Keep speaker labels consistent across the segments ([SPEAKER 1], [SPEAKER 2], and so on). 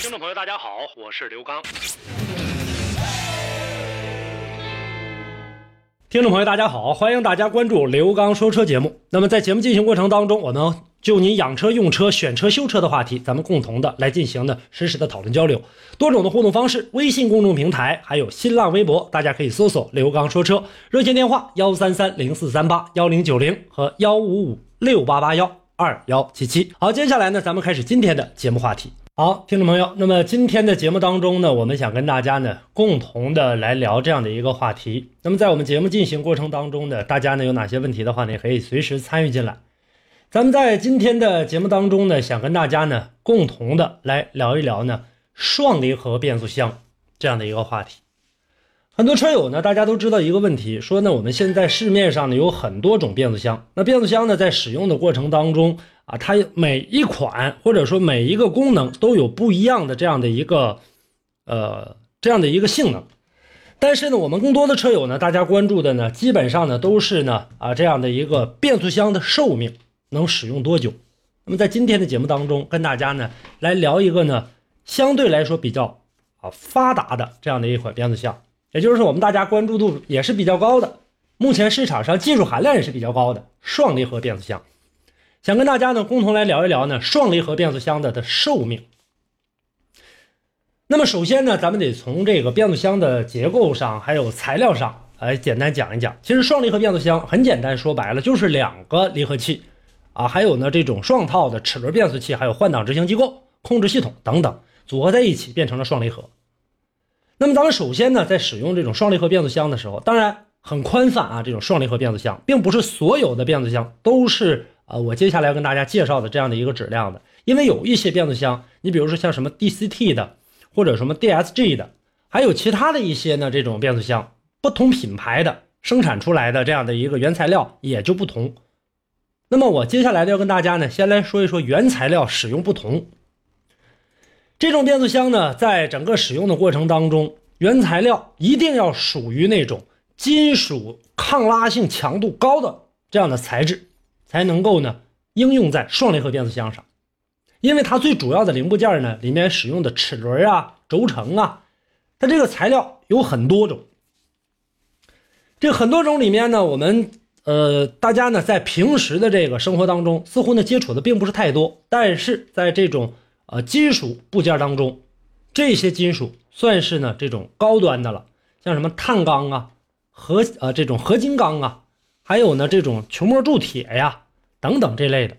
[SPEAKER 1] 听众朋友，大家好，我是刘刚。听众朋友，大家好，欢迎大家关注刘刚说车节目。那么在节目进行过程当中，我们就您养车、用车、选车、修车的话题，咱们共同的来进行的实时的讨论交流。多种的互动方式，微信公众平台还有新浪微博，大家可以搜索“刘刚说车”，热线电话幺三三零四三八幺零九零和幺五五六八八幺二幺七七。好，接下来呢，咱们开始今天的节目话题。好，听众朋友，那么今天的节目当中呢，我们想跟大家呢共同的来聊这样的一个话题。那么在我们节目进行过程当中呢，大家呢有哪些问题的话呢，也可以随时参与进来。咱们在今天的节目当中呢，想跟大家呢共同的来聊一聊呢双离合变速箱这样的一个话题。很多车友呢，大家都知道一个问题，说呢我们现在市面上呢有很多种变速箱，那变速箱呢在使用的过程当中。啊，它每一款或者说每一个功能都有不一样的这样的一个，呃，这样的一个性能。但是呢，我们更多的车友呢，大家关注的呢，基本上呢都是呢啊这样的一个变速箱的寿命能使用多久。那么在今天的节目当中，跟大家呢来聊一个呢相对来说比较啊发达的这样的一款变速箱，也就是我们大家关注度也是比较高的，目前市场上技术含量也是比较高的双离合变速箱。想跟大家呢共同来聊一聊呢双离合变速箱的的寿命。那么首先呢，咱们得从这个变速箱的结构上还有材料上来简单讲一讲。其实双离合变速箱很简单，说白了就是两个离合器啊，还有呢这种双套的齿轮变速器，还有换挡执行机构、控制系统等等组合在一起变成了双离合。那么咱们首先呢在使用这种双离合变速箱的时候，当然很宽泛啊，这种双离合变速箱并不是所有的变速箱都是。啊，我接下来要跟大家介绍的这样的一个质量的，因为有一些变速箱，你比如说像什么 DCT 的，或者什么 DSG 的，还有其他的一些呢，这种变速箱，不同品牌的生产出来的这样的一个原材料也就不同。那么我接下来要跟大家呢，先来说一说原材料使用不同。这种变速箱呢，在整个使用的过程当中，原材料一定要属于那种金属抗拉性强度高的这样的材质。才能够呢应用在双离合变速箱上，因为它最主要的零部件呢里面使用的齿轮啊、轴承啊，它这个材料有很多种。这很多种里面呢，我们呃大家呢在平时的这个生活当中似乎呢接触的并不是太多，但是在这种呃金属部件当中，这些金属算是呢这种高端的了，像什么碳钢啊、合呃这种合金钢啊。还有呢，这种球膜铸铁呀，等等这类的。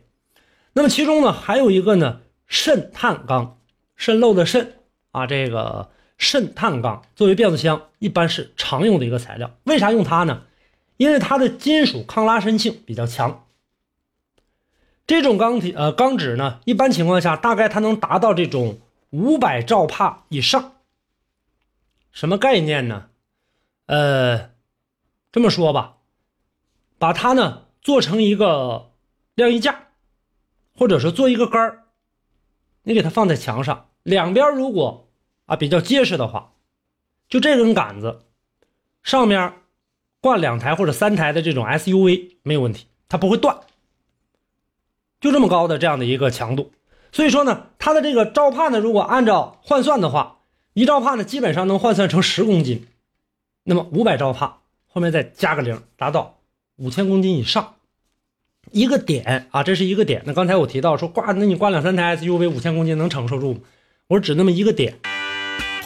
[SPEAKER 1] 那么其中呢，还有一个呢，渗碳钢，渗漏的渗啊，这个渗碳钢作为变速箱一般是常用的一个材料。为啥用它呢？因为它的金属抗拉伸性比较强。这种钢体呃钢纸呢，一般情况下大概它能达到这种五百兆帕以上。什么概念呢？呃，这么说吧。把它呢做成一个晾衣架，或者是做一个杆儿，你给它放在墙上，两边如果啊比较结实的话，就这根杆子上面挂两台或者三台的这种 SUV 没有问题，它不会断。就这么高的这样的一个强度，所以说呢，它的这个兆帕呢，如果按照换算的话，一兆帕呢基本上能换算成十公斤，那么五百兆帕后面再加个零，达到。五千公斤以上，一个点啊，这是一个点。那刚才我提到说挂，那你挂两三台 SUV，五千公斤能承受住吗？我说只那么一个点。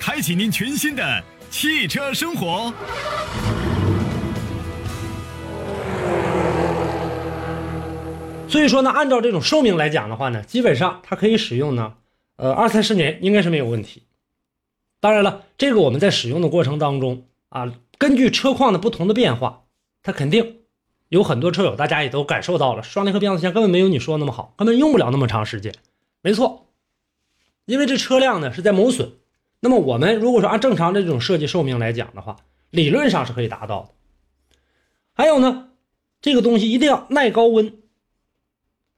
[SPEAKER 2] 开启您全新的汽车生活。
[SPEAKER 1] 所以说呢，按照这种寿命来讲的话呢，基本上它可以使用呢，呃，二三十年应该是没有问题。当然了，这个我们在使用的过程当中啊，根据车况的不同的变化，它肯定有很多车友大家也都感受到了，双离合变速箱根本没有你说的那么好，根本用不了那么长时间。没错，因为这车辆呢是在磨损。那么我们如果说按正常的这种设计寿命来讲的话，理论上是可以达到的。还有呢，这个东西一定要耐高温。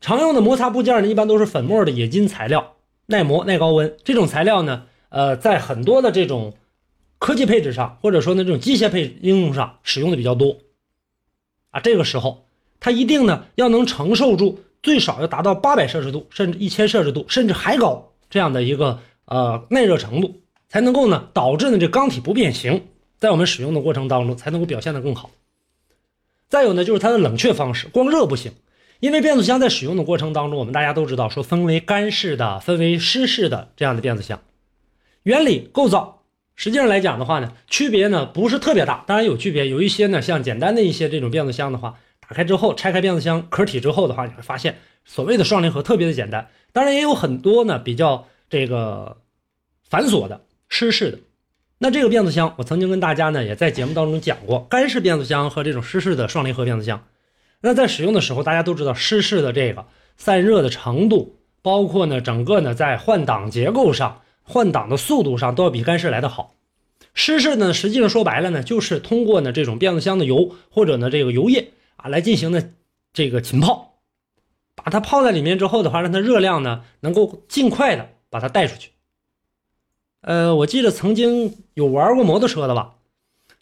[SPEAKER 1] 常用的摩擦部件呢，一般都是粉末的冶金材料，耐磨、耐高温。这种材料呢，呃，在很多的这种科技配置上，或者说呢这种机械配应用上使用的比较多。啊，这个时候它一定呢要能承受住最少要达到八百摄氏度，甚至一千摄氏度，甚至还高这样的一个呃耐热程度。才能够呢，导致呢这钢体不变形，在我们使用的过程当中才能够表现得更好。再有呢，就是它的冷却方式，光热不行，因为变速箱在使用的过程当中，我们大家都知道说分为干式的、分为湿式的这样的变速箱，原理构造实际上来讲的话呢，区别呢不是特别大，当然有区别，有一些呢像简单的一些这种变速箱的话，打开之后拆开变速箱壳体之后的话，你会发现所谓的双离合特别的简单，当然也有很多呢比较这个繁琐的。湿式的，那这个变速箱，我曾经跟大家呢也在节目当中讲过，干式变速箱和这种湿式的双离合变速箱，那在使用的时候，大家都知道湿式的这个散热的程度，包括呢整个呢在换挡结构上、换挡的速度上都要比干式来的好。湿式呢，实际上说白了呢，就是通过呢这种变速箱的油或者呢这个油液啊来进行呢这个浸泡，把它泡在里面之后的话，让它热量呢能够尽快的把它带出去。呃，我记得曾经有玩过摩托车的吧，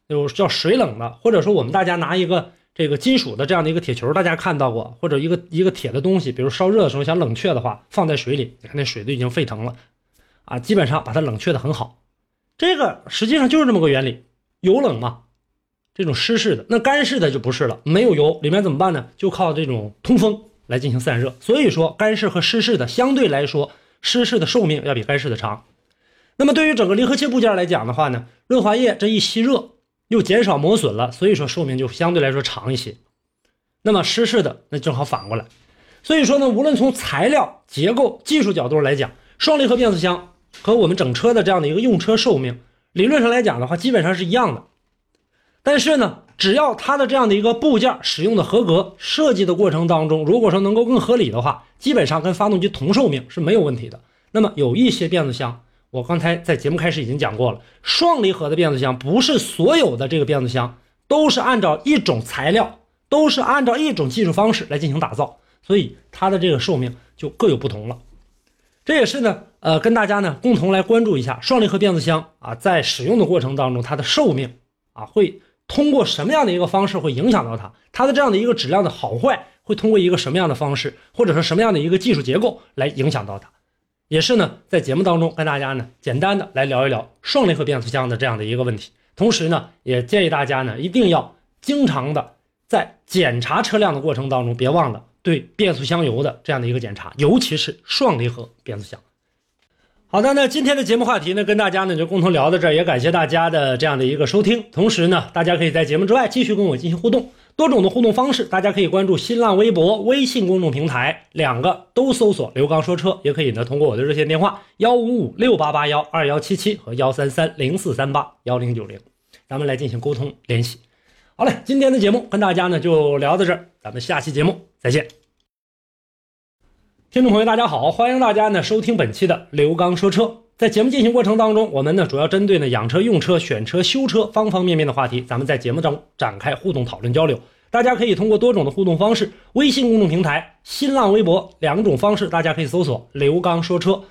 [SPEAKER 1] 有叫水冷的，或者说我们大家拿一个这个金属的这样的一个铁球，大家看到过，或者一个一个铁的东西，比如烧热的时候想冷却的话，放在水里，你看那水都已经沸腾了，啊，基本上把它冷却的很好。这个实际上就是这么个原理，油冷嘛，这种湿式的，那干式的就不是了，没有油，里面怎么办呢？就靠这种通风来进行散热。所以说，干式和湿式的相对来说，湿式的寿命要比干式的长。那么对于整个离合器部件来讲的话呢，润滑液这一吸热又减少磨损了，所以说寿命就相对来说长一些。那么湿式的那正好反过来，所以说呢，无论从材料、结构、技术角度来讲，双离合变速箱和我们整车的这样的一个用车寿命，理论上来讲的话，基本上是一样的。但是呢，只要它的这样的一个部件使用的合格，设计的过程当中，如果说能够更合理的话，基本上跟发动机同寿命是没有问题的。那么有一些变速箱。我刚才在节目开始已经讲过了，双离合的变速箱不是所有的这个变速箱都是按照一种材料，都是按照一种技术方式来进行打造，所以它的这个寿命就各有不同了。这也是呢，呃，跟大家呢共同来关注一下双离合变速箱啊，在使用的过程当中，它的寿命啊会通过什么样的一个方式会影响到它，它的这样的一个质量的好坏会通过一个什么样的方式，或者说什么样的一个技术结构来影响到它。也是呢，在节目当中跟大家呢简单的来聊一聊双离合变速箱的这样的一个问题，同时呢，也建议大家呢一定要经常的在检查车辆的过程当中，别忘了对变速箱油的这样的一个检查，尤其是双离合变速箱。好的，那今天的节目话题呢，跟大家呢就共同聊到这儿，也感谢大家的这样的一个收听，同时呢，大家可以在节目之外继续跟我进行互动。多种的互动方式，大家可以关注新浪微博、微信公众平台，两个都搜索“刘刚说车”，也可以呢通过我的热线电话幺五五六八八幺二幺七七和幺三三零四三八幺零九零，咱们来进行沟通联系。好嘞，今天的节目跟大家呢就聊到这儿，咱们下期节目再见。听众朋友，大家好，欢迎大家呢收听本期的刘刚说车。在节目进行过程当中，我们呢主要针对呢养车、用车、选车、修车方方面面的话题，咱们在节目中展开互动讨论交流。大家可以通过多种的互动方式，微信公众平台、新浪微博两种方式，大家可以搜索“刘刚说车”。